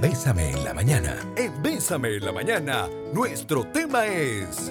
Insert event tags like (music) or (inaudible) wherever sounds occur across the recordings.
Bésame en la mañana. En Bésame en la mañana, nuestro tema es...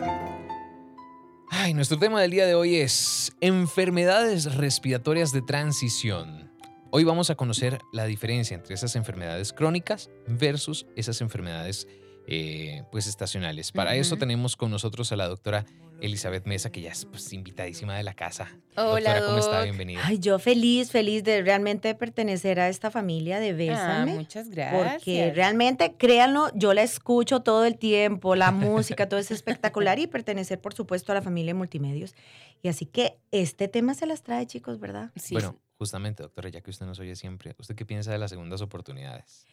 Ay, nuestro tema del día de hoy es enfermedades respiratorias de transición. Hoy vamos a conocer la diferencia entre esas enfermedades crónicas versus esas enfermedades eh, pues estacionales. Para eso tenemos con nosotros a la doctora Elizabeth Mesa, que ya es pues, invitadísima de la casa. Hola, doctora, ¿cómo está? Bienvenida. Ay, yo feliz, feliz de realmente pertenecer a esta familia de Bésame. Ah, muchas gracias. Porque realmente, créanlo, yo la escucho todo el tiempo, la música, todo es espectacular y pertenecer, por supuesto, a la familia de multimedios. Y así que este tema se las trae, chicos, ¿verdad? Sí. Bueno, justamente, doctora, ya que usted nos oye siempre, ¿usted qué piensa de las segundas oportunidades?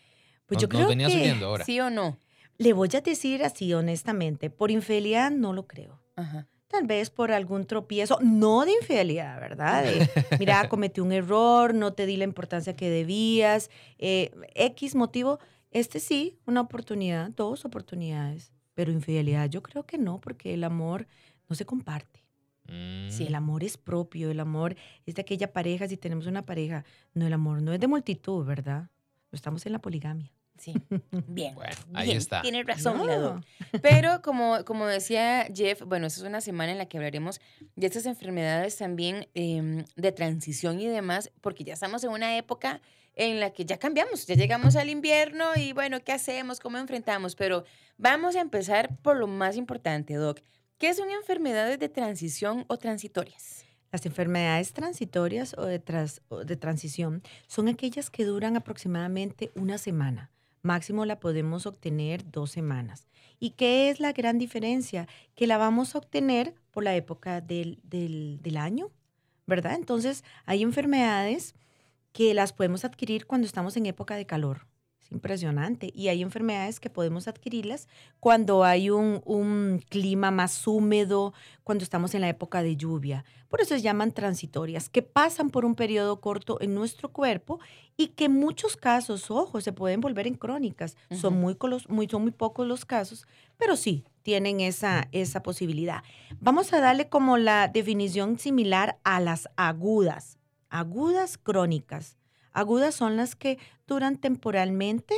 Pues nos, yo creo nos venía que subiendo ahora. ¿Sí o no? Le voy a decir así, honestamente, por infidelidad no lo creo. Ajá. Tal vez por algún tropiezo, no de infidelidad, ¿verdad? De, (laughs) mira, cometí un error, no te di la importancia que debías, eh, X motivo. Este sí, una oportunidad, dos oportunidades, pero infidelidad yo creo que no, porque el amor no se comparte. Mm, Si el amor es propio, el amor es de aquella pareja, si tenemos una pareja, no, el amor no es de multitud, ¿verdad? No estamos en la poligamia. Sí. (laughs) Bien. Bueno, ahí Bien, está. Tienes razón, No. Pero como, como decía Jeff, bueno, esta es una semana en la que hablaremos de estas enfermedades también em, de transición y demás, porque ya estamos en una época en la que ya cambiamos, ya llegamos al invierno y bueno, ¿qué hacemos? ¿Cómo enfrentamos? Pero vamos a empezar por lo más importante, Doc. ¿Qué son enfermedades de transición o transitorias? Las enfermedades transitorias o de, tras- o de transición son aquellas que duran aproximadamente una semana. Máximo la podemos obtener dos semanas. ¿Y qué es la gran diferencia? Que la vamos a obtener por la época del, del- del año, ¿verdad? Entonces, hay enfermedades que las podemos adquirir cuando estamos en época de calor. Es impresionante. Y hay enfermedades que podemos adquirirlas cuando hay un, un clima más húmedo, cuando estamos en la época de lluvia. Por eso se llaman transitorias, que pasan por un periodo corto en nuestro cuerpo y que en muchos casos, ojo, se pueden volver en crónicas. son, muy, colos- muy, son muy pocos los casos, pero sí tienen esa, esa posibilidad. Vamos a darle como la definición similar a las agudas. Agudas crónicas. Agudas son las que duran temporalmente,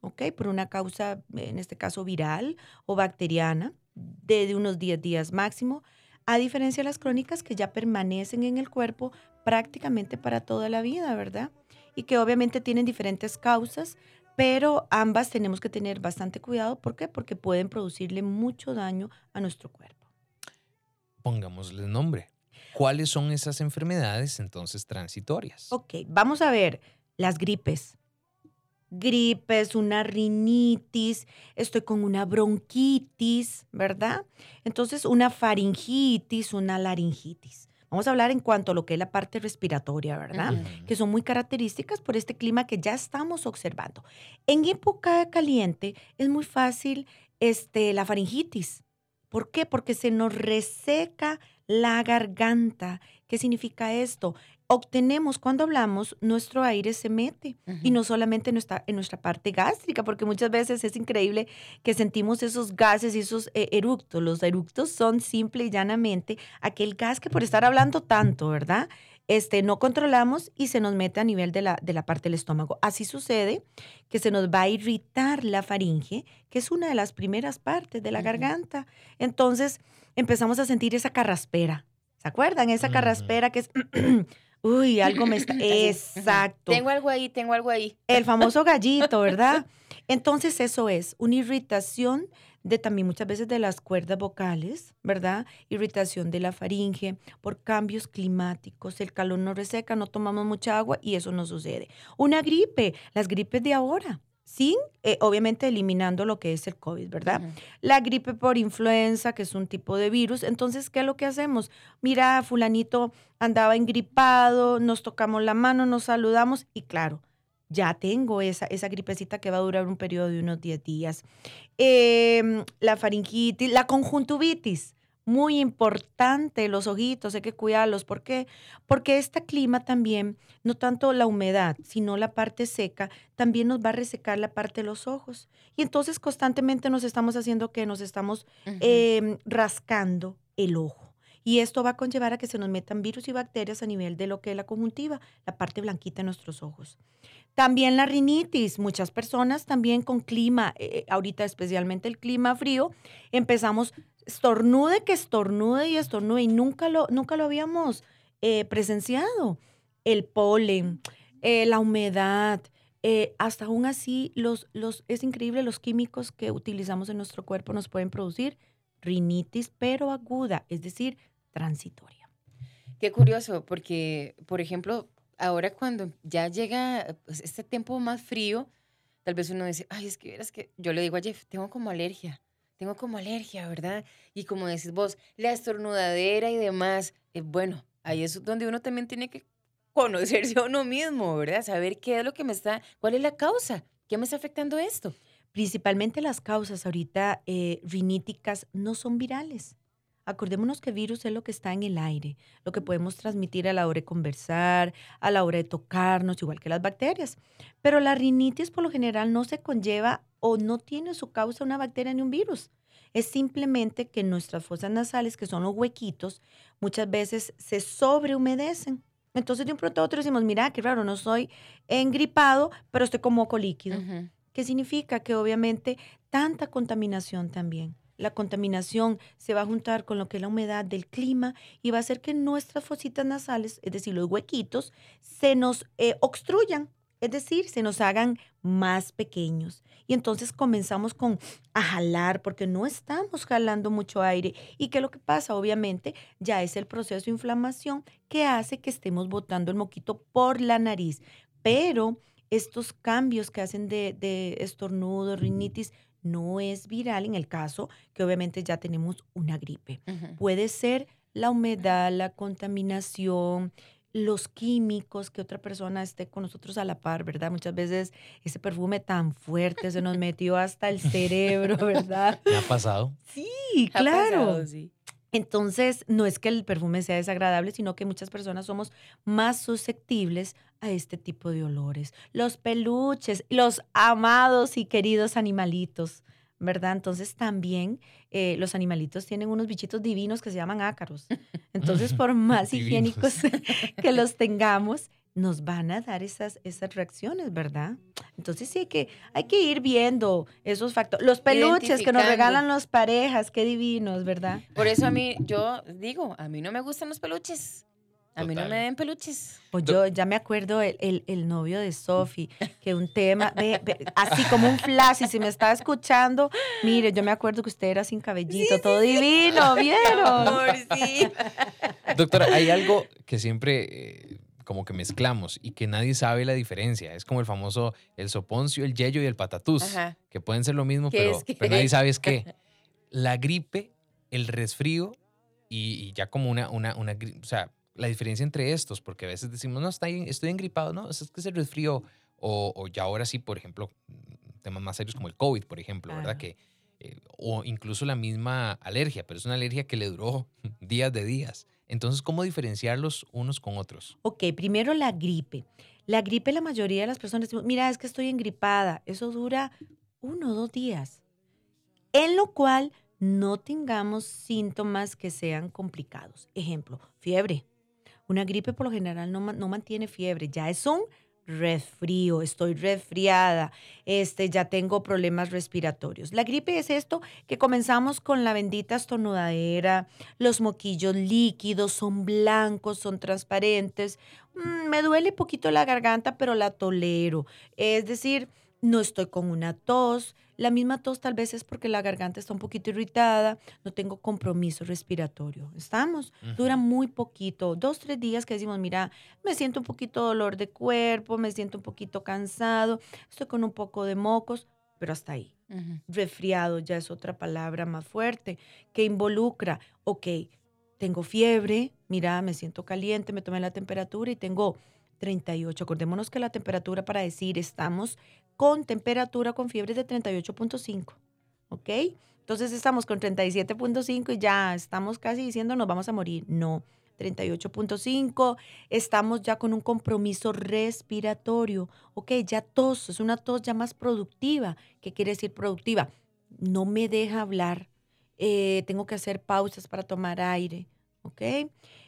¿ok? Por una causa, en este caso viral o bacteriana, de, de unos 10 días máximo, a diferencia de las crónicas que ya permanecen en el cuerpo prácticamente para toda la vida, ¿verdad? Y que obviamente tienen diferentes causas, pero ambas tenemos que tener bastante cuidado. ¿Por qué? Porque pueden producirle mucho daño a nuestro cuerpo. Pongámosle nombre. ¿Cuáles son esas enfermedades entonces transitorias? Ok, vamos a ver las gripes. Gripes, una rinitis, estoy con una bronquitis, ¿verdad? Entonces, una faringitis, una laringitis. Vamos a hablar en cuanto a lo que es la parte respiratoria, ¿verdad? Que son muy características por este clima que ya estamos observando. En época caliente es muy fácil este, la faringitis. ¿Por qué? Porque se nos reseca la garganta. ¿Qué significa esto? Obtenemos, cuando hablamos, nuestro aire se mete y no solamente en nuestra, en nuestra parte gástrica, porque muchas veces es increíble que sentimos esos gases y esos eh, eructos. Los eructos son simple y llanamente aquel gas que por estar hablando tanto, ¿verdad? Este, no controlamos y se nos mete a nivel de la, de la parte del estómago. Así sucede que se nos va a irritar la faringe, que es una de las primeras partes de la garganta. Entonces empezamos a sentir esa carraspera. ¿Se acuerdan? Esa Ujú. carraspera que es, (clears throat) uy, algo me está... (clears throat) Exacto. Tengo algo ahí, tengo algo ahí. El famoso gallito, (laughs) ¿verdad? Entonces eso es una irritación de también muchas veces de las cuerdas vocales, ¿verdad? Irritación de la faringe por cambios climáticos, el calor nos reseca, no tomamos mucha agua y eso no sucede. Una gripe, las gripes de ahora, sin, eh, obviamente eliminando lo que es el COVID, ¿verdad? La gripe por influenza, que es un tipo de virus. Entonces, ¿qué es lo que hacemos? Mira, fulanito andaba engripado, nos tocamos la mano, nos saludamos y claro, ya tengo esa, esa gripecita que va a durar un periodo de unos 10 días. Em, la faringitis, la conjuntivitis. Muy importante, los ojitos, hay que cuidarlos. ¿Por qué? Porque este clima también, no tanto la humedad, sino la parte seca, también nos va a resecar la parte de los ojos. Y entonces constantemente nos estamos haciendo que nos estamos em, rascando el ojo. Y esto va a conllevar a que se nos metan virus y bacterias a nivel de lo que es la conjuntiva, la parte blanquita de nuestros ojos. También la rinitis, muchas personas también con clima, eh, ahorita especialmente el clima frío, empezamos estornude que estornude y estornude y nunca lo, nunca lo habíamos eh, presenciado. El polen, eh, la humedad, hasta aún así, los, los, es increíble los químicos que utilizamos en nuestro cuerpo nos pueden producir rinitis, pero aguda, es decir, transitoria. Qué curioso, porque, por ejemplo, ahora cuando ya llega pues, este tiempo más frío, tal vez uno dice, ay, es que verás que yo le digo a Jeff, tengo como alergia, tengo como alergia, ¿verdad? Y como decís vos, la estornudadera y demás, eh, bueno, ahí es donde uno también tiene que conocerse a uno mismo, ¿verdad? Saber qué es lo que me está, cuál es la causa, qué me está afectando esto. Principalmente las causas ahorita eh, riníticas no son virales. Acordémonos que virus es lo que está en el aire, lo que podemos transmitir a la hora de conversar, a la hora de tocarnos, igual que las bacterias. Pero la rinitis por lo general no se conlleva o no tiene su causa una bacteria ni un virus. Es simplemente que nuestras fosas nasales, que son los huequitos, muchas veces se sobrehumedecen. Entonces de un pronto a otro decimos, mira, qué raro, no soy engripado, pero estoy con moco líquido. Ujú. ¿Qué significa? Que obviamente tanta contaminación también. La contaminación se va a juntar con lo que es la humedad del clima y va a hacer que nuestras fositas nasales, es decir, los huequitos, se nos eh, obstruyan, es decir, se nos hagan más pequeños. Y entonces comenzamos con a jalar porque no estamos jalando mucho aire. ¿Y qué es lo que pasa? Obviamente ya es el proceso de inflamación que hace que estemos botando el moquito por la nariz. Pero estos cambios que hacen de, de estornudo, rinitis, no es viral en el caso que obviamente ya tenemos una gripe. Puede ser la humedad, la contaminación, los químicos, que otra persona esté con nosotros a la par, ¿verdad? Muchas veces ese perfume tan fuerte se nos (laughs) metió hasta el cerebro, ¿verdad? ¿Me ha pasado? Sí, Ha claro. pasado, sí. Entonces, no es que el perfume sea desagradable, sino que muchas personas somos más susceptibles a este tipo de olores. Los peluches, los amados y queridos animalitos, ¿verdad? Entonces, también eh, los animalitos tienen unos bichitos divinos que se llaman ácaros. (laughs) Entonces, por más higiénicos (laughs) que los tengamos, nos van a dar esas, esas reacciones, ¿verdad? Entonces sí hay que, hay que ir viendo esos factores. Los peluches que nos regalan las parejas, qué divinos, ¿verdad? Por eso a mí, yo digo, a mí no me gustan los peluches. A mí no me den peluches. Pues yo ya me acuerdo el, el- el novio de Sophie, que un tema, ve- ve, así como un flash, y si me está escuchando, mire, yo me acuerdo que usted era sin cabellito, todo divino, ¿vieron? (laughs) Amor, sí. Doctora, hay algo que siempre eh, como que mezclamos y que nadie sabe la diferencia. Es como el famoso el soponcio, el yello y el patatús, Ajá. que pueden ser lo mismo, ¿Qué pero, pero nadie sabe es qué. (laughs) La gripe, el resfrío y, y ya como una, una, una, o sea, la diferencia entre estos, porque a veces decimos, no, estoy, estoy engripado, no, es que es el resfrío, o, o ya ahora sí, por ejemplo, temas más serios como el COVID, por ejemplo, ¿verdad? Que, eh, o incluso la misma alergia, pero es una alergia que le duró (laughs) días de días. Entonces, ¿cómo diferenciarlos unos con otros? Ok, primero la gripe. La gripe, la mayoría de las personas mira, es que estoy engripada. Eso dura uno o dos días. En lo cual no tengamos síntomas que sean complicados. Ejemplo, fiebre. Una gripe por lo general no, no mantiene fiebre, ya es un resfrío, estoy resfriada, este, ya tengo problemas respiratorios. La gripe es esto que comenzamos con la bendita estornudadera, los moquillos líquidos, son blancos, son transparentes. Mm, me duele poquito la garganta, pero la tolero. Es decir, no estoy con una tos. La misma tos tal vez es porque la garganta está un poquito irritada, no tengo compromiso respiratorio. ¿Estamos? Dura muy poquito, dos, tres días que decimos, mira, me siento un poquito dolor de cuerpo, me siento un poquito cansado, estoy con un poco de mocos, pero hasta ahí resfriado ya es otra palabra más fuerte que involucra, ok, tengo fiebre, mira, me siento caliente, me tomé la temperatura y tengo 38. Acordémonos que la temperatura para decir estamos con temperatura con fiebre de 38.5, ¿ok? Entonces estamos con 37.5 y ya estamos casi diciendo nos vamos a morir. No, 38.5, estamos ya con un compromiso respiratorio. Ok, ya tos, es una tos ya más productiva. ¿Qué quiere decir productiva? No me deja hablar, eh, tengo que hacer pausas para tomar aire. ¿ok?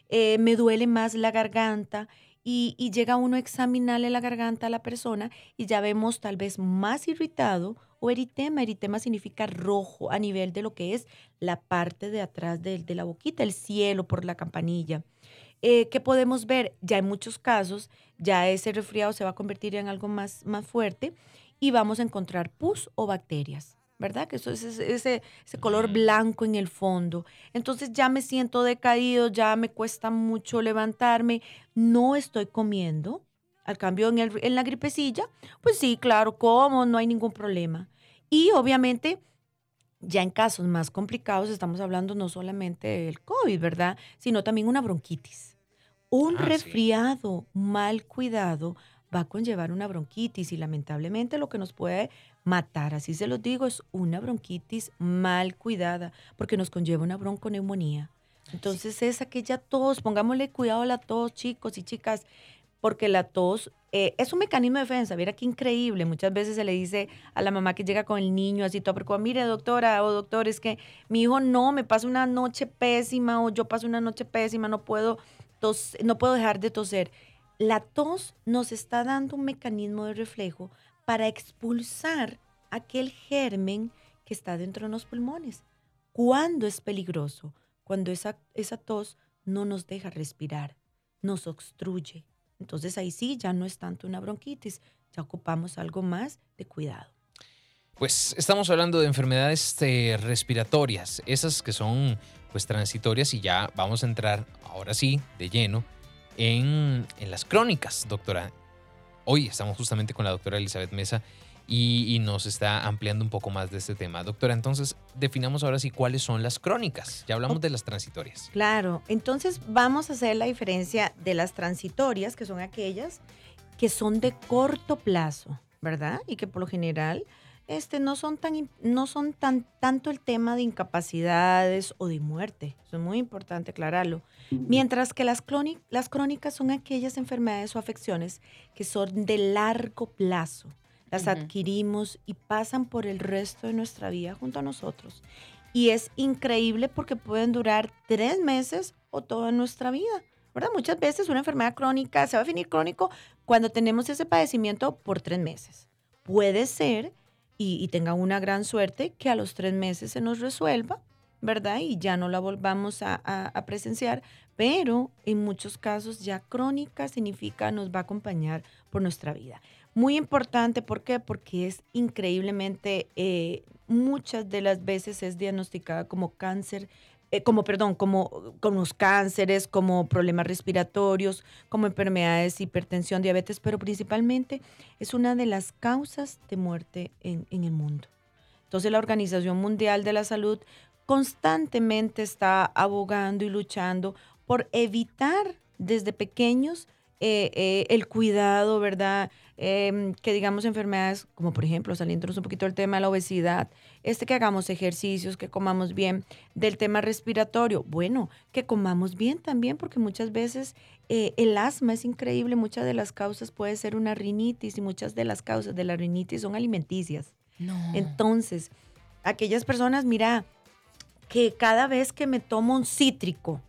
Eh, me duele más la garganta y, llega uno a examinarle la garganta a la persona y ya vemos tal vez más irritado o eritema. Eritema significa rojo a nivel de lo que es la parte de atrás de, de la boquita, el cielo por la campanilla. Eh, ¿Qué podemos ver? Ya en muchos casos, ya ese resfriado se va a convertir en algo más, más fuerte y vamos a encontrar pus o bacterias. ¿Verdad? Que eso es ese, ese, color blanco en el fondo. Entonces ya me siento decaído, ya me cuesta mucho levantarme, no estoy comiendo. Al cambio, en, el- en la gripecilla, pues sí, claro, como, no hay ningún problema. Y obviamente, ya en casos más complicados, estamos hablando no solamente del COVID, ¿verdad? Sino también una bronquitis. Un Ah, sí. resfriado mal cuidado va a conllevar una bronquitis y lamentablemente lo que nos puede matar, así se los digo, es una bronquitis mal cuidada, porque nos conlleva una bronconeumonía. Entonces es aquella tos, pongámosle cuidado a la tos, chicos y chicas, porque la tos eh, es un mecanismo de defensa. Mira qué increíble. Muchas veces se le dice a la mamá que llega con el niño así todo preocupado, mire doctora o doctor, es que mi hijo no, me pasa una noche pésima o yo paso una noche pésima, no puedo, tos, no puedo dejar de toser. La tos nos está dando un mecanismo de reflejo para expulsar aquel germen que está dentro de los pulmones. ¿Cuándo es peligroso? Cuando esa, esa tos no nos deja respirar, nos obstruye. Entonces ahí sí ya no es tanto una bronquitis, ya ocupamos algo más de cuidado. Pues estamos hablando de enfermedades eh, respiratorias, esas que son pues transitorias y ya vamos a entrar ahora sí de lleno en, en las crónicas, doctora. Hoy estamos justamente con la doctora Elizabeth Mesa y, y nos está ampliando un poco más de este tema. Doctora, entonces definamos ahora sí cuáles son las crónicas. Ya hablamos de las transitorias. Claro, entonces vamos a hacer la diferencia de las transitorias, que son aquellas que son de corto plazo, ¿verdad? Y que por lo general este, no son, tan, no son tan, tanto el tema de incapacidades o de muerte. Eso es muy importante aclararlo. Mientras que las, las crónicas son aquellas enfermedades o afecciones que son de largo plazo. Las adquirimos y pasan por el resto de nuestra vida junto a nosotros. Y es increíble porque pueden durar tres meses o toda nuestra vida. ¿verdad? Muchas veces una enfermedad crónica se va a definir crónico cuando tenemos ese padecimiento por tres meses. Puede ser, y, tenga una gran suerte, que a los tres meses se nos resuelva, ¿verdad? Y ya no la volvamos a presenciar, pero en muchos casos ya crónica significa nos va a acompañar por nuestra vida. Muy importante, ¿por qué? Porque es increíblemente, eh, muchas de las veces es diagnosticada como cáncer, eh, como, perdón, como, como los cánceres, como problemas respiratorios, como enfermedades, hipertensión, diabetes, pero principalmente es una de las causas de muerte en, en el mundo. Entonces la Organización Mundial de la Salud constantemente está abogando y luchando por evitar desde pequeños eh, eh, el cuidado, ¿verdad? Em, que digamos enfermedades como por ejemplo, saliéndonos un poquito del tema de la obesidad, este que hagamos ejercicios, que comamos bien, del tema respiratorio, bueno, que comamos bien también, porque muchas veces eh, el asma es increíble, muchas de las causas puede ser una rinitis y muchas de las causas de la rinitis son alimenticias. No. Entonces, aquellas personas, mira, que cada vez que me tomo un cítrico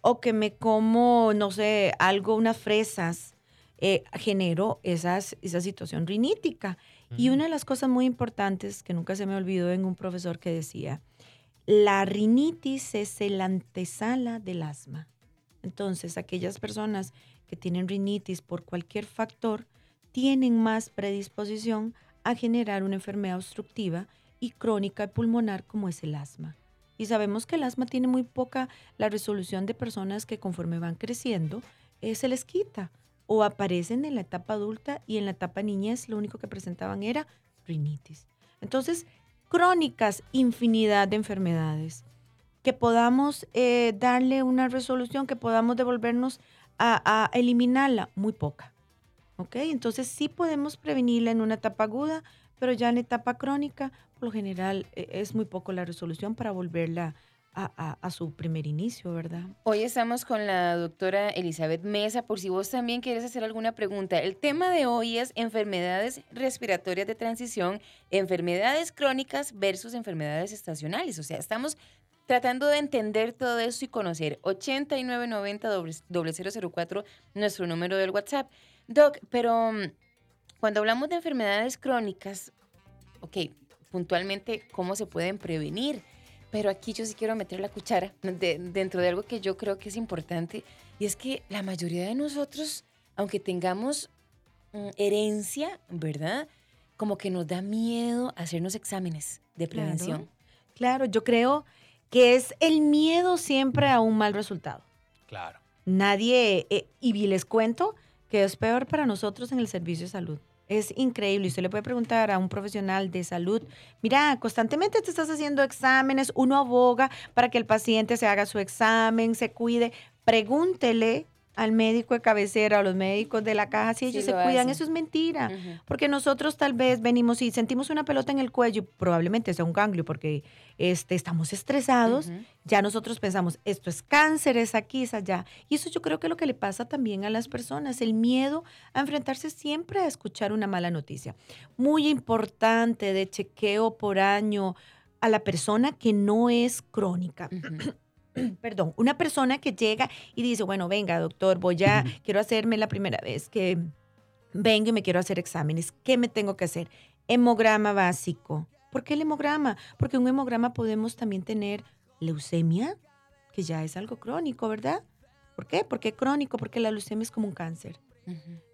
o que me como, no sé, algo, unas fresas, eh, genero esas, esa situación rinítica. Y una de las cosas muy importantes que nunca se me olvidó en un profesor que decía, la rinitis es el antesala del asma. Entonces, aquellas personas que tienen rinitis por cualquier factor tienen más predisposición a generar una enfermedad obstructiva y crónica y pulmonar como es el asma. Y sabemos que el asma tiene muy poca la resolución de personas que conforme van creciendo eh, se les quita o aparecen en la etapa adulta y en la etapa niñez lo único que presentaban era rinitis. Entonces, crónicas, infinidad de enfermedades. Que podamos eh, darle una resolución, que podamos devolvernos a, eliminarla, muy poca. ¿Ok? Entonces sí podemos prevenirla en una etapa aguda, pero ya en etapa crónica, por lo general, eh, es muy poco la resolución para volverla a, a- su primer inicio, ¿verdad? Hoy estamos con la doctora Elizabeth Mesa, por si vos también quieres hacer alguna pregunta. El tema de hoy es enfermedades respiratorias de transición, enfermedades crónicas versus enfermedades estacionales. O sea, estamos tratando de entender todo eso y conocer. 8990-0004, nuestro número del WhatsApp. Doc, pero mm, cuando hablamos de enfermedades crónicas, ok, puntualmente, ¿cómo se pueden prevenir? Pero aquí yo sí quiero meter la cuchara dentro de algo que yo creo que es importante, y es que la mayoría de nosotros, aunque tengamos mm, herencia, ¿verdad? Como que nos da miedo hacernos exámenes de prevención. Claro, yo creo que es el miedo siempre a un mal resultado. Claro. Nadie, eh, y les cuento que es peor para nosotros en el servicio de salud. Es increíble. Usted le puede preguntar a un profesional de salud, mira, constantemente te estás haciendo exámenes, uno aboga para que el paciente se haga su examen, se cuide. Pregúntele al médico de cabecera a los médicos de la caja si ellos se cuidan. Eso es mentira. Porque nosotros tal vez venimos y sentimos una pelota en el cuello, probablemente sea un ganglio porque este, estamos estresados. Ya nosotros pensamos, esto es cáncer, es aquí, es allá. Y eso yo creo que es lo que le pasa también a las personas, el miedo a enfrentarse siempre a escuchar una mala noticia. Muy importante de chequeo por año a la persona que no es crónica. (clears throat) perdón, una persona que llega y dice, bueno, venga, doctor, voy a, quiero hacerme la primera vez que vengo y me quiero hacer exámenes. ¿Qué me tengo que hacer? Hemograma básico. ¿Por qué el hemograma? Porque un hemograma podemos también tener leucemia, que ya es algo crónico, ¿verdad? ¿Por qué? Porque crónico, porque la leucemia es como un cáncer.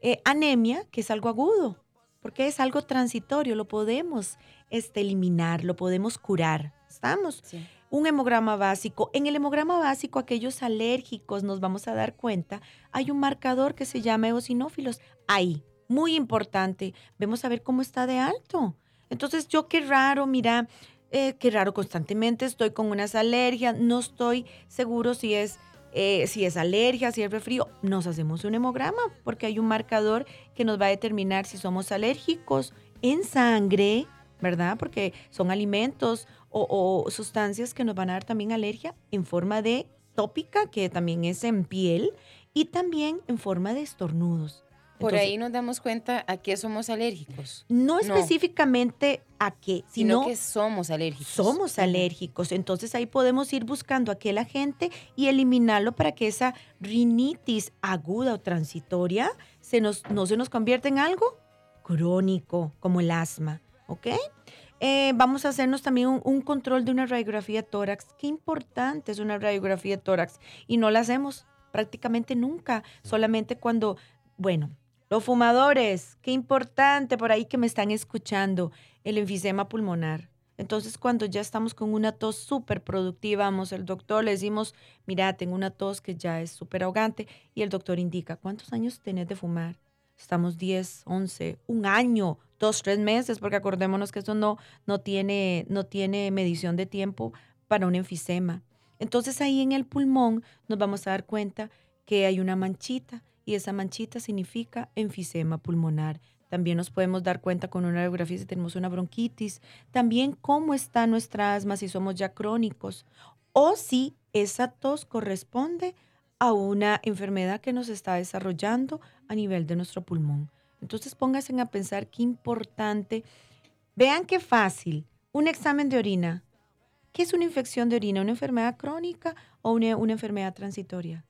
Eh, anemia, que es algo agudo, porque es algo transitorio, lo podemos este, eliminar, lo podemos curar. ¿Estamos? Sí un hemograma básico. En el hemograma básico, aquellos alérgicos, nos vamos a dar cuenta, hay un marcador que se llama eosinófilos. Ahí, muy importante. Vemos a ver cómo está de alto. Entonces, yo qué raro, mira, eh, qué raro, constantemente estoy con unas alergias, no estoy seguro si es, eh, si es alergia, si es resfrío. Nos hacemos un hemograma porque hay un marcador que nos va a determinar si somos alérgicos en sangre, ¿verdad? Porque son alimentos o, sustancias que nos van a dar también alergia en forma de tópica, que también es en piel, y también en forma de estornudos. Por ahí nos damos cuenta a qué somos alérgicos. No, específicamente a qué, sino, que somos alérgicos. Somos alérgicos. Entonces ahí podemos ir buscando a aquel agente y eliminarlo para que esa rinitis aguda o transitoria se nos, no se nos convierta en algo crónico, como el asma. ¿Ok? Eh, vamos a hacernos también un, control de una radiografía tórax. Qué importante es una radiografía tórax. Y no la hacemos prácticamente nunca, solamente cuando, bueno, los fumadores, qué importante por ahí que me están escuchando, el enfisema pulmonar. Entonces, cuando ya estamos con una tos súper productiva, vamos al doctor, le decimos, mira, tengo una tos que ya es súper ahogante, y el doctor indica, ¿cuántos años tenés de fumar? Estamos 10, 11, un año, dos, tres meses, porque acordémonos que eso no, no, tiene, no tiene medición de tiempo para un enfisema. Entonces ahí en el pulmón nos vamos a dar cuenta que hay una manchita y esa manchita significa enfisema pulmonar. También nos podemos dar cuenta con una radiografía si tenemos una bronquitis. También cómo está nuestra asma si somos ya crónicos o si esa tos corresponde a una enfermedad que nos está desarrollando a nivel de nuestro pulmón. Entonces pónganse a pensar qué importante. Vean qué fácil. Un examen de orina. ¿Qué es una infección de orina? ¿Una enfermedad crónica o una, enfermedad transitoria?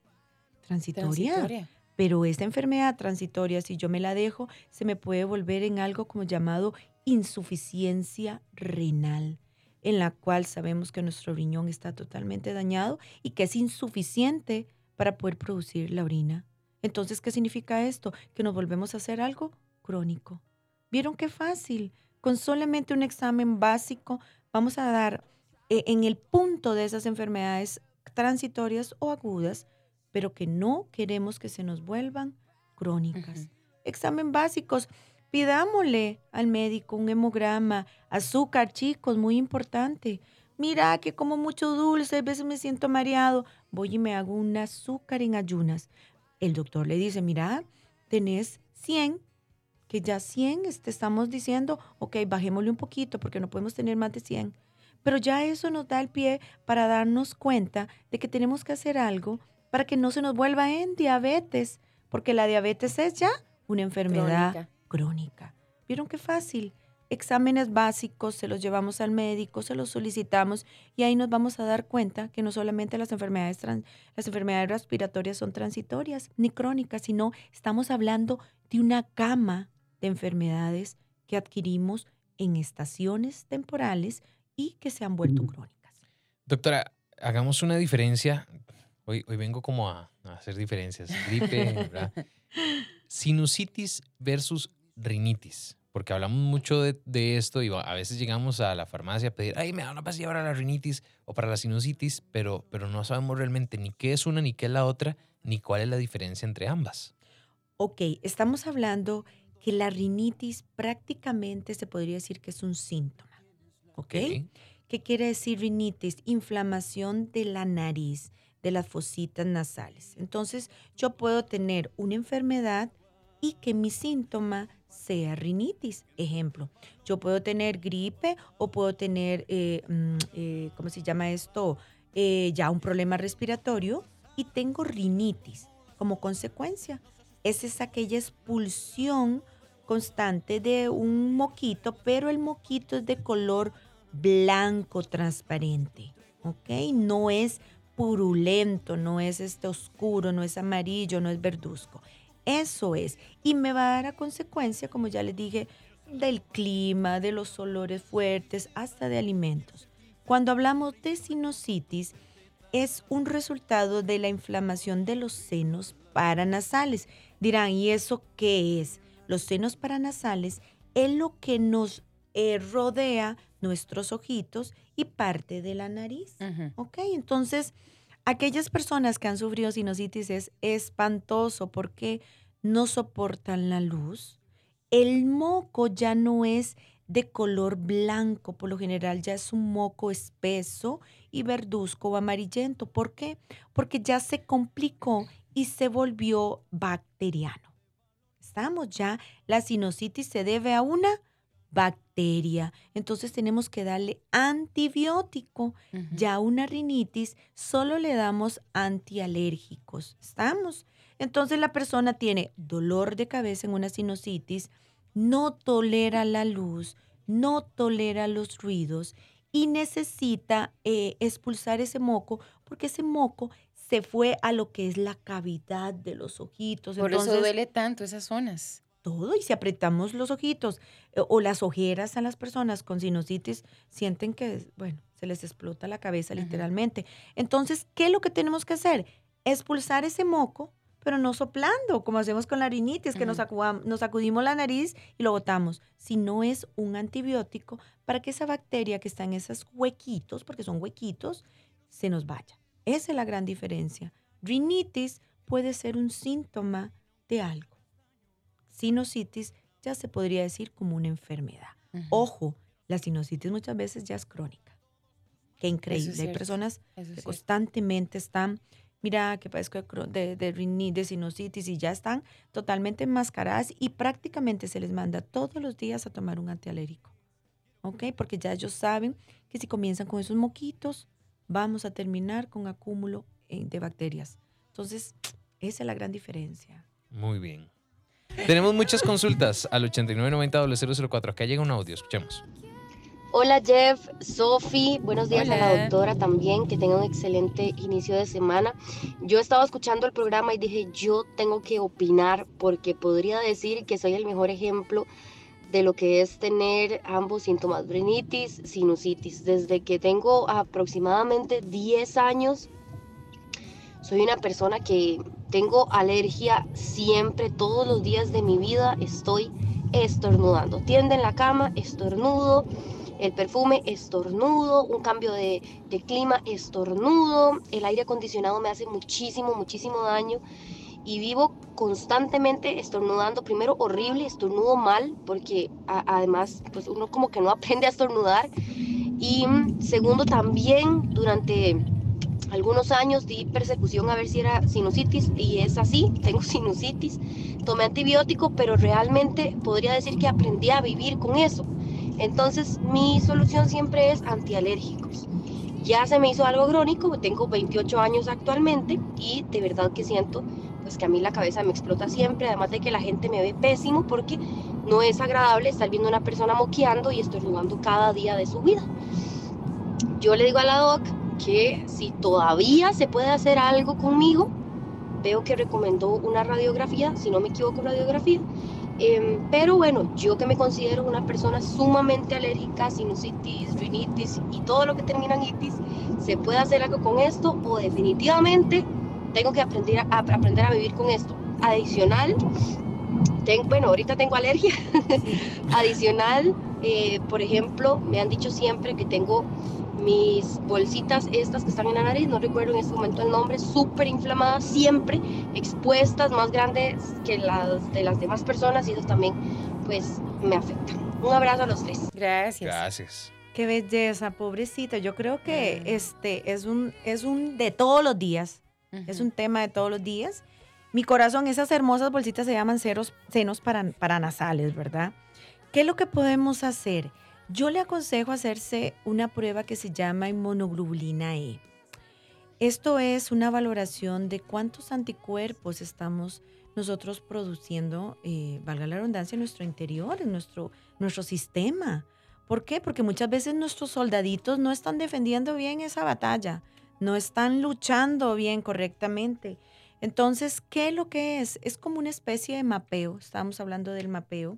transitoria? Pero esta enfermedad transitoria, si yo me la dejo, se me puede volver en algo como llamado insuficiencia renal, en la cual sabemos que nuestro riñón está totalmente dañado y que es insuficiente para poder producir la orina. Entonces, ¿qué significa esto? Que nos volvemos a hacer algo crónico. ¿Vieron qué fácil? Con solamente un examen básico vamos a dar eh, en el punto de esas enfermedades transitorias o agudas, pero que no queremos que se nos vuelvan crónicas. Examen básicos. Pidámosle al médico un hemograma, azúcar, chicos, muy importante. Mira que como mucho dulce, a veces me siento mareado. Voy y me hago un azúcar en ayunas el doctor le dice, mira, tenés 100, que ya 100 te estamos diciendo, ok, bajémosle un poquito porque no podemos tener más de 100. Pero ya eso nos da el pie para darnos cuenta de que tenemos que hacer algo para que no se nos vuelva en diabetes, porque la diabetes es ya una enfermedad crónica. ¿Vieron qué fácil? Exámenes básicos, se los llevamos al médico, se los solicitamos y ahí nos vamos a dar cuenta que no solamente las enfermedades, las enfermedades respiratorias son transitorias ni crónicas, sino estamos hablando de una gama de enfermedades que adquirimos en estaciones temporales y que se han vuelto crónicas. Doctora, hagamos una diferencia. Hoy, hoy vengo como a, hacer diferencias. Gripe, (laughs) Sinusitis versus rinitis. Porque hablamos mucho de, esto y a veces llegamos a la farmacia a pedir, ay, me da una pastilla para la rinitis o para la sinusitis, pero, pero no sabemos realmente ni qué es una ni qué es la otra, ni cuál es la diferencia entre ambas. Ok, estamos hablando que la rinitis prácticamente se podría decir que es un síntoma. ¿Ok? ¿Qué quiere decir rinitis? Inflamación de la nariz, de las fositas nasales. Entonces, yo puedo tener una enfermedad y que mi síntoma sea rinitis. Ejemplo, yo puedo tener gripe o puedo tener, eh, mm, eh, ¿cómo se llama esto? Eh, ya un problema respiratorio y tengo rinitis como consecuencia. Esa es aquella expulsión constante de un moquito, pero el moquito es de color blanco transparente, ¿ok? No es purulento, no es este oscuro, no es amarillo, no es verduzco. Eso es. Y me va a dar a consecuencia, como ya les dije, del clima, de los olores fuertes, hasta de alimentos. Cuando hablamos de sinusitis, es un resultado de la inflamación de los senos paranasales. Dirán, ¿y eso qué es? Los senos paranasales es lo que nos eh, rodea nuestros ojitos y parte de la nariz. ¿Ok? Entonces, aquellas personas que han sufrido sinusitis es espantoso porque no soportan la luz. El moco ya no es de color blanco, por lo general ya es un moco espeso y verduzco o amarillento. ¿Por qué? Porque ya se complicó y se volvió bacteriano. Estamos ya, la sinusitis se debe a una bacteria. Entonces tenemos que darle antibiótico. Ya una rinitis solo le damos antialérgicos. ¿Estamos? Entonces la persona tiene dolor de cabeza en una sinusitis, no tolera la luz, no tolera los ruidos y necesita eh, expulsar ese moco porque ese moco se fue a lo que es la cavidad de los ojitos. Por eso duele tanto esas zonas todo y si apretamos los ojitos eh, o las ojeras a las personas con sinusitis, sienten que, bueno, se les explota la cabeza literalmente. Entonces, ¿qué es lo que tenemos que hacer? Expulsar ese moco, pero no soplando, como hacemos con la rinitis, que nos, nos sacudimos la nariz y lo botamos, no es un antibiótico para que esa bacteria que está en esos huequitos, porque son huequitos, se nos vaya. Esa es la gran diferencia. Rinitis puede ser un síntoma de algo sinusitis ya se podría decir como una enfermedad. Ojo, la sinusitis muchas veces ya es crónica. Qué increíble. Hay personas que constantemente están, mira, que padezco de, de, de, sinusitis y ya están totalmente enmascaradas y prácticamente se les manda todos los días a tomar un antialérgico. ¿Ok? Porque ya ellos saben que si comienzan con esos moquitos, vamos a terminar con acúmulo eh, de bacterias. Entonces, esa es la gran diferencia. Muy bien. Tenemos muchas consultas al 8990-004. Acá llega un audio, escuchemos. Hola Jeff, Sofi, buenos días a la doctora también, que tenga un excelente inicio de semana. Yo estaba escuchando el programa y dije, yo tengo que opinar porque podría decir que soy el mejor ejemplo de lo que es tener ambos síntomas, rinitis, sinusitis. Desde que tengo aproximadamente 10 años, soy una persona que tengo alergia siempre, todos los días de mi vida estoy estornudando. Tiende en la cama, estornudo. El perfume, estornudo. Un cambio de, clima, estornudo. El aire acondicionado me hace muchísimo, muchísimo daño y vivo constantemente estornudando. Primero horrible, estornudo mal, porque además pues uno como que no aprende a estornudar. Y mm, segundo también durante algunos años di persecución a ver si era sinusitis y es así, (laughs) tengo sinusitis. Tomé antibiótico, pero realmente podría decir que aprendí a vivir con eso. Entonces mi solución siempre es antialérgicos. Ya se me hizo algo crónico, tengo 28 años actualmente y de verdad que siento pues que a mí la cabeza me explota siempre, además de que la gente me ve pésimo porque no es agradable estar viendo a una persona moqueando y estornudando cada día de su vida. Yo le digo a la doc que si todavía se puede hacer algo conmigo, veo que recomendó una radiografía, si no me equivoco, radiografía. Em, pero bueno, yo que me considero una persona sumamente alérgica, sinusitis, rinitis y todo lo que termina en itis, ¿se puede hacer algo con esto o definitivamente tengo que aprender a, aprender a vivir con esto? Adicional, bueno, ahorita tengo alergia. (laughs) Adicional, eh, por ejemplo, me han dicho siempre que tengo mis bolsitas estas que están en la nariz, no recuerdo en este momento el nombre, súper inflamadas, siempre expuestas, más grandes que las de las demás personas y eso también pues me afecta. Un abrazo a los tres. Gracias. Gracias. Qué belleza, pobrecita. Yo creo que este es un, es un de todos los días. Es un tema de todos los días. Mi corazón, esas hermosas bolsitas se llaman ceros, senos para, paranasales, ¿verdad? ¿Qué es lo que podemos hacer? Yo le aconsejo hacerse una prueba que se llama inmunoglobulina E. Esto es una valoración de cuántos anticuerpos estamos nosotros produciendo, eh, valga la redundancia, en nuestro interior, en nuestro, nuestro sistema. ¿Por qué? Porque muchas veces nuestros soldaditos no están defendiendo bien esa batalla, no están luchando bien correctamente. Entonces, ¿qué es lo que es? Es como una especie de mapeo, estamos hablando del mapeo,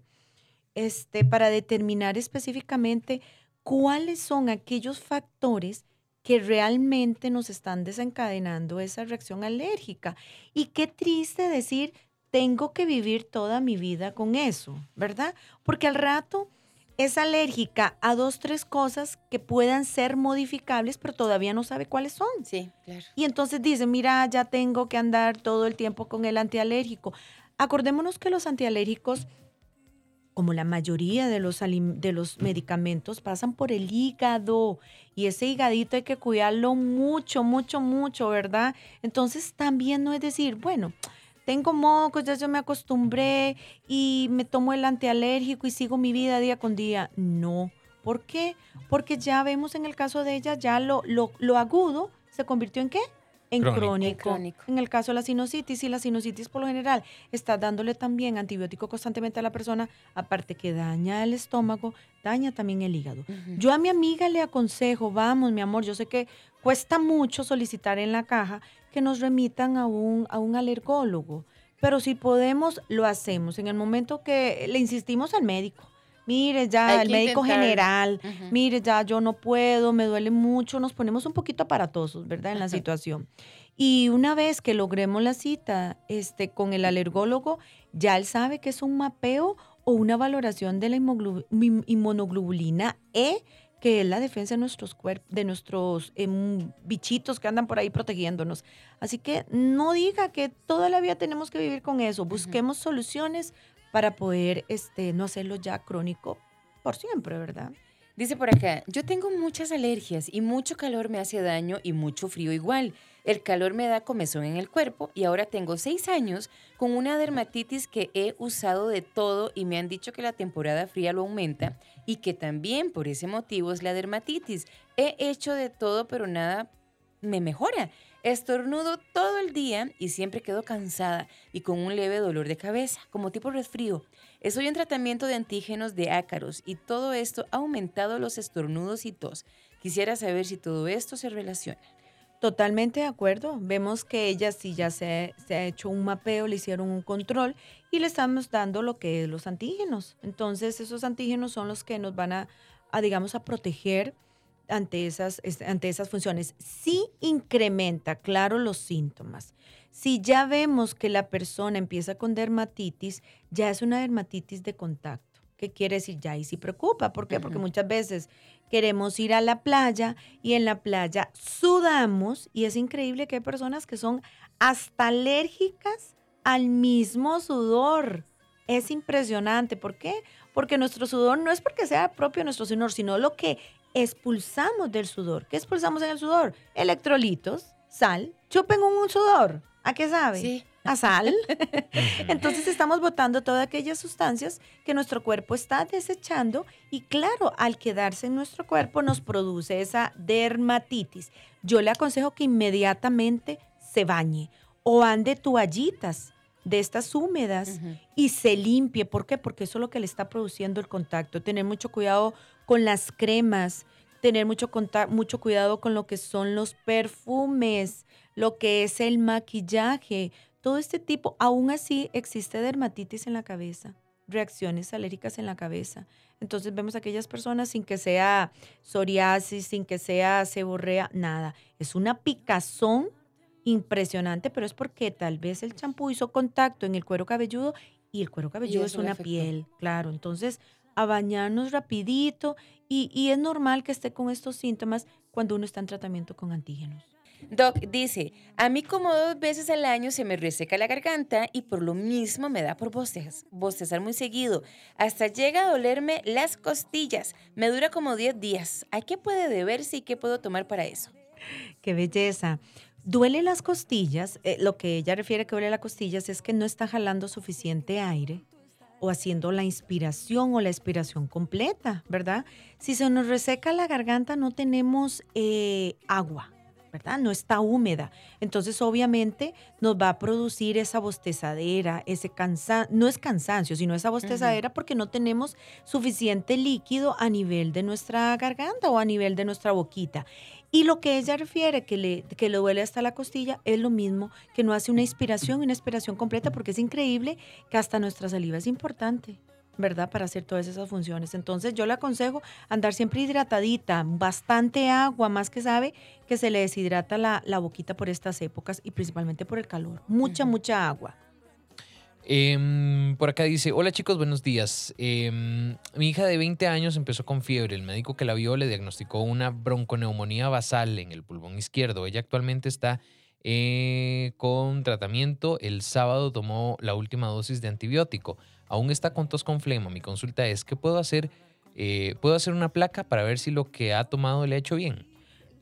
este, para determinar específicamente cuáles son aquellos factores que realmente nos están desencadenando esa reacción alérgica. Y qué triste decir, tengo que vivir toda mi vida con eso, ¿verdad? Porque al rato es alérgica a dos, tres cosas que puedan ser modificables, pero todavía no sabe cuáles son. Sí, claro. Y entonces dice, mira, ya tengo que andar todo el tiempo con el antialérgico. Acordémonos que los antialérgicos como la mayoría de los, de los medicamentos, pasan por el hígado y ese higadito hay que cuidarlo mucho, mucho, mucho, ¿verdad? Entonces también no es decir, bueno, tengo mocos, ya yo me acostumbré y me tomo el antialérgico y sigo mi vida día con día. No. ¿Por qué? Porque ya vemos en el caso de ella, ya lo, lo, lo agudo se convirtió en qué? En crónico. En el caso de la sinusitis, y la sinusitis por lo general está dándole también antibiótico constantemente a la persona, aparte que daña el estómago, daña también el hígado. Yo a mi amiga le aconsejo, vamos, mi amor, yo sé que cuesta mucho solicitar en la caja que nos remitan a un, a un alergólogo, pero si podemos, lo hacemos. En el momento que le insistimos al médico, mire ya, el médico general, mire ya, yo no puedo, me duele mucho, nos ponemos un poquito aparatosos, ¿verdad? En la situación. Y una vez que logremos la cita este, con el alergólogo, ya él sabe que es un mapeo o una valoración de la inmunoglobulina E, que es la defensa de nuestros de nuestros em, bichitos que andan por ahí protegiéndonos. Así que no diga que toda la vida tenemos que vivir con eso. Busquemos soluciones para poder este, no hacerlo ya crónico por siempre, ¿verdad? Dice por acá, yo tengo muchas alergias y mucho calor me hace daño y mucho frío igual. El calor me da comezón en el cuerpo y ahora tengo seis años con una dermatitis que he usado de todo y me han dicho que la temporada fría lo aumenta y que también por ese motivo es la dermatitis. He hecho de todo pero nada me mejora. Estornudo todo el día y siempre quedo cansada y con un leve dolor de cabeza, como tipo resfrío. Estoy en tratamiento de antígenos de ácaros y todo esto ha aumentado los estornudos y tos. Quisiera saber si todo esto se relaciona. Totalmente de acuerdo. Vemos que ella sí ya se, ha hecho un mapeo, le hicieron un control y le estamos dando lo que es los antígenos. Entonces, esos antígenos son los que nos van a digamos, a proteger ante esas, ante esas funciones. Sí incrementa, claro, los síntomas. Si ya vemos que la persona empieza con dermatitis, ya es una dermatitis de contacto. ¿Qué quiere decir? Ya y sí preocupa. ¿Por qué? Porque muchas veces queremos ir a la playa y en la playa sudamos y es increíble que hay personas que son hasta alérgicas al mismo sudor. Es impresionante. ¿Por qué? Porque nuestro sudor no es porque sea propio nuestro sudor, sino lo que expulsamos del sudor. ¿Qué expulsamos en el sudor? Electrolitos, sal. Chupen un sudor. ¿A qué sabe? Sí. A sal. (laughs) (laughs) Entonces estamos botando todas aquellas sustancias que nuestro cuerpo está desechando y claro, al quedarse en nuestro cuerpo nos produce esa dermatitis. Yo le aconsejo que inmediatamente se bañe o ande toallitas de estas húmedas y se limpie. ¿Por qué? Porque eso es lo que le está produciendo el contacto. Tener mucho cuidado con las cremas, tener mucho, mucho cuidado con lo que son los perfumes, lo que es el maquillaje, todo este tipo. Aún así existe dermatitis en la cabeza, reacciones alérgicas en la cabeza. Entonces vemos a aquellas personas sin que sea psoriasis, sin que sea seborrea, nada. Es una picazón impresionante, pero es porque tal vez el champú hizo contacto en el cuero cabelludo y el cuero cabelludo es una afectó. piel, claro. Entonces, a bañarnos rapidito y, y es normal que esté con estos síntomas cuando uno está en tratamiento con antígenos. Doc dice, a mí como dos veces al año se me reseca la garganta y por lo mismo me da por bostez- bostezar muy seguido. Hasta llega a dolerme las costillas. Me dura como 10 días. ¿A qué puede deberse y qué puedo tomar para eso? Qué belleza. Duele las costillas. eh, lo que ella refiere que duele las costillas es que no está jalando suficiente aire o haciendo la inspiración o la expiración completa, ¿verdad? Si se nos reseca la garganta, no tenemos eh, agua, ¿verdad? No está húmeda. Entonces, obviamente, nos va a producir esa bostezadera, ese cansancio, no es cansancio, sino esa bostezadera porque no tenemos suficiente líquido a nivel de nuestra garganta o a nivel de nuestra boquita. Y lo que ella refiere, que le, que le duele hasta la costilla, es lo mismo, que no hace una inspiración una expiración completa, porque es increíble que hasta nuestra saliva es importante, ¿verdad? Para hacer todas esas funciones. Entonces yo le aconsejo andar siempre hidratadita, bastante agua, más que sabe que se le deshidrata la, la boquita por estas épocas y principalmente por el calor. Mucha, mucha agua. Em, por acá dice, hola chicos, buenos días. Em, mi hija de 20 años empezó con fiebre. El médico que la vio le diagnosticó una bronconeumonía basal en el pulmón izquierdo. Ella actualmente está eh, con tratamiento. El sábado tomó la última dosis de antibiótico. Aún está con tos con flema. Mi consulta es, ¿qué puedo hacer? Eh, ¿Puedo hacer una placa para ver si lo que ha tomado le ha hecho bien?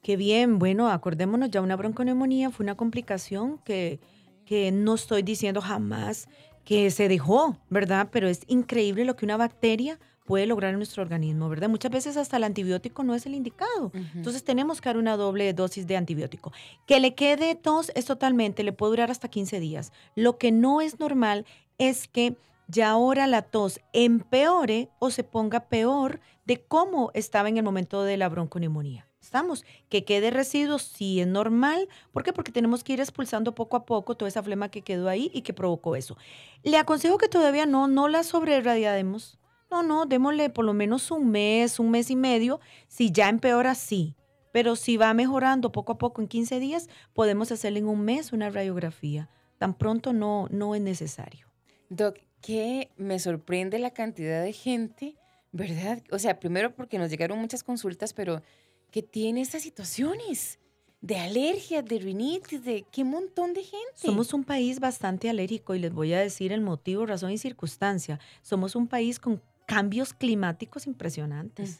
Qué bien, bueno, acordémonos, ya una bronconeumonía fue una complicación que, que no estoy diciendo jamás que se dejó, ¿verdad? Pero es increíble lo que una bacteria puede lograr en nuestro organismo, ¿verdad? Muchas veces hasta el antibiótico no es el indicado. Entonces tenemos que dar una doble dosis de antibiótico. Que le quede tos es totalmente, le puede durar hasta 15 días. Lo que no es normal es que ya ahora la tos empeore o se ponga peor de cómo estaba en el momento de la bronconeumonía. ¿Estamos? Que quede residuos sí es normal. ¿Por qué? Porque tenemos que ir expulsando poco a poco toda esa flema que quedó ahí y que provocó eso. Le aconsejo que todavía no, no la sobreirradiademos. No, no, démosle por lo menos un mes, un mes y medio. Si ya empeora, sí. Pero si va mejorando poco a poco en 15 días, podemos hacerle en un mes una radiografía. Tan pronto no, no es necesario. Doc, que me sorprende la cantidad de gente, ¿verdad? O sea, primero porque nos llegaron muchas consultas, pero que tiene estas situaciones de alergias, de rinitis, de qué montón de gente. Somos un país bastante alérgico y les voy a decir el motivo, razón y circunstancia. Somos un país con cambios climáticos impresionantes.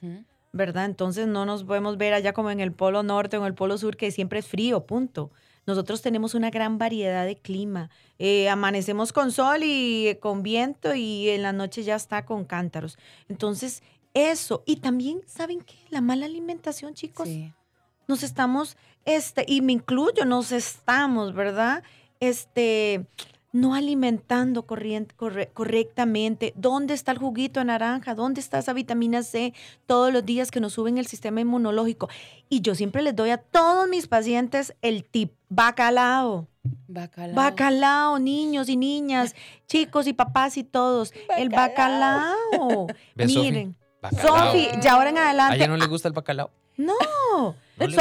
¿verdad? Entonces no nos podemos ver allá como en el polo norte o en el polo sur que siempre es frío, punto. Nosotros tenemos una gran variedad de clima. Eh, amanecemos con sol y eh, con viento y en la noche ya está con cántaros. Entonces, eso. Y también, ¿saben qué? La mala alimentación, chicos Sí. nos estamos, este, y me incluyo, nos estamos, ¿verdad? Este, no alimentando correctamente. ¿Dónde está el juguito de naranja? ¿Dónde está esa vitamina C todos los días que nos suben el sistema inmunológico? Y yo siempre les doy a todos mis pacientes el tip, bacalao. Bacalao. Bacalao, niños y niñas, (laughs) chicos y papás y todos. El bacalao. Miren. Sofi, ya ahora en ¿A adelante. ella no le gusta el bacalao? No, ¿No el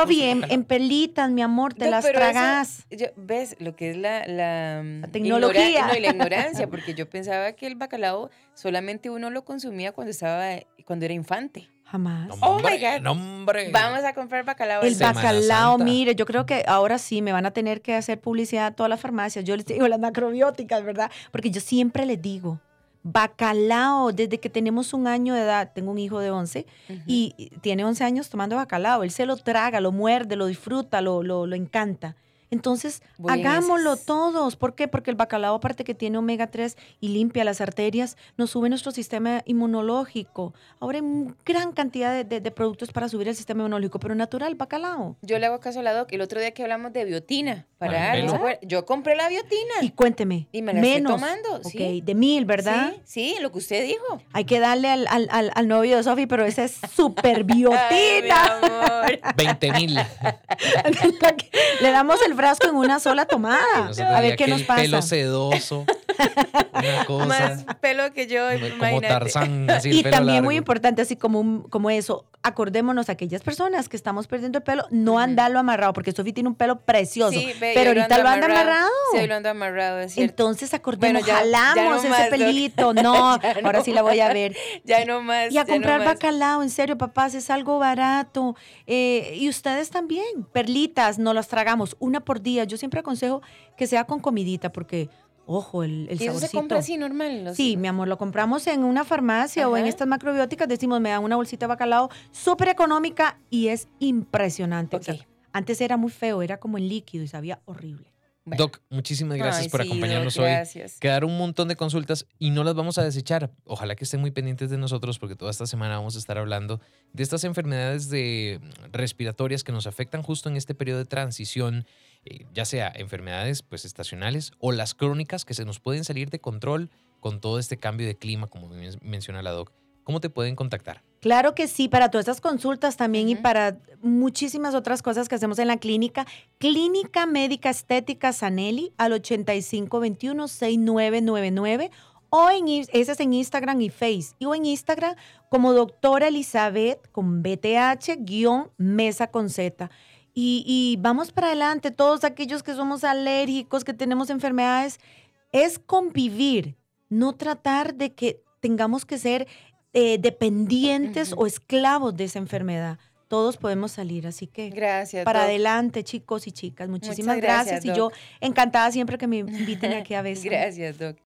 en, pelitas, mi amor, te No, las eso- tragas. yo- ¿Ves lo que es la, la, mm, tecnología. ignora- no, y la ignorancia? Porque yo pensaba que el bacalao solamente uno lo consumía cuando estaba, cuando era infante. Jamás. Oh my God. no, hombre. Vamos a comprar bacalao. El. Semana bacalao, Santa. mire, yo creo que ahora sí me van a tener que hacer publicidad a todas las farmacias. Yo les digo las macrobióticas, ¿verdad? Porque yo siempre les digo, bacalao, desde que tenemos un año de edad, tengo un hijo de 11 Ujú. y tiene 11 años tomando bacalao. Él se lo traga, lo muerde, lo disfruta, lo, lo, lo encanta. Entonces, hagámoslo todos. ¿Por qué? Porque el bacalao, aparte que tiene omega 3 y limpia las arterias, nos sube nuestro sistema inmunológico. Ahora hay gran cantidad de, de- de productos para subir el sistema inmunológico, pero natural, bacalao. Yo le hago caso a la doc. El otro día que hablamos de biotina, Para. Yo compré la biotina. Y cuénteme, Y me la menos, estoy tomando, ok, sí. de mil, ¿verdad? Sí, sí, lo que usted dijo. Hay que darle al, al, al, al novio de Sofi, pero ese es super (laughs) Ay, mi biotina. amor. 20 mil. (laughs) Le damos el frasco en una sola tomada. A ver qué nos pasa. pelo sedoso. Una (laughs) cosa. Más pelo que yo, como imagínate. Tarzán, (laughs) así el Y pelo también muy importante, así como, un- como eso, acordémonos a aquellas personas que estamos perdiendo el pelo, no andarlo amarrado, porque Sofi tiene un pelo precioso, Sí, ve, pero yo ahorita lo anda amarrado. Sí, hoy lo ando amarrado, es. Entonces acordemos, Bueno, ya- ya jalamos no ese pelito. (laughs) No, ahora no sí la voy a ver. ya no más. Y a no comprar bacalao, en serio, papás, es algo barato. Eh, y ustedes también, perlitas, no las tragamos una por día. Yo siempre aconsejo que sea con comidita, porque, ojo, el, el ¿Y eso se compra así normal? Sí, mi amor, lo compramos en una farmacia o en estas macrobióticas. Decimos, me dan una bolsita de bacalao súper económica y es impresionante. O sea, Ok. antes era muy feo, era como en líquido y sabía horrible. Bueno. Doc, muchísimas gracias Ay, por sí, acompañarnos Doc, hoy. Gracias. Quedaron un montón de consultas y no las vamos a desechar. Ojalá que estén muy pendientes de nosotros porque toda esta semana vamos a estar hablando de estas enfermedades de mm, respiratorias que nos afectan justo en este periodo de transición, eh, ya sea enfermedades pues estacionales o las crónicas que se nos pueden salir de control con todo este cambio de clima, como men- menciona la doc. ¿Cómo te pueden contactar? Claro que sí, para todas estas consultas también y para muchísimas otras cosas que hacemos en la clínica. Clínica Médica Estética Saneli al 8521-6999 o en, ese es en Instagram y Face. Y o en Instagram como doctora Elizabeth con BTH guion mesa con Z. Y, y vamos para adelante, todos aquellos que somos alérgicos, que tenemos enfermedades, es convivir, no tratar de que tengamos que ser eh, dependientes o esclavos de esa enfermedad. Todos podemos salir, así que Gracias. para Doc. adelante, chicos y chicas. Muchísimas Muchas gracias. gracias, Y yo encantada siempre que me inviten aquí a (laughs) veces. Gracias, Doc.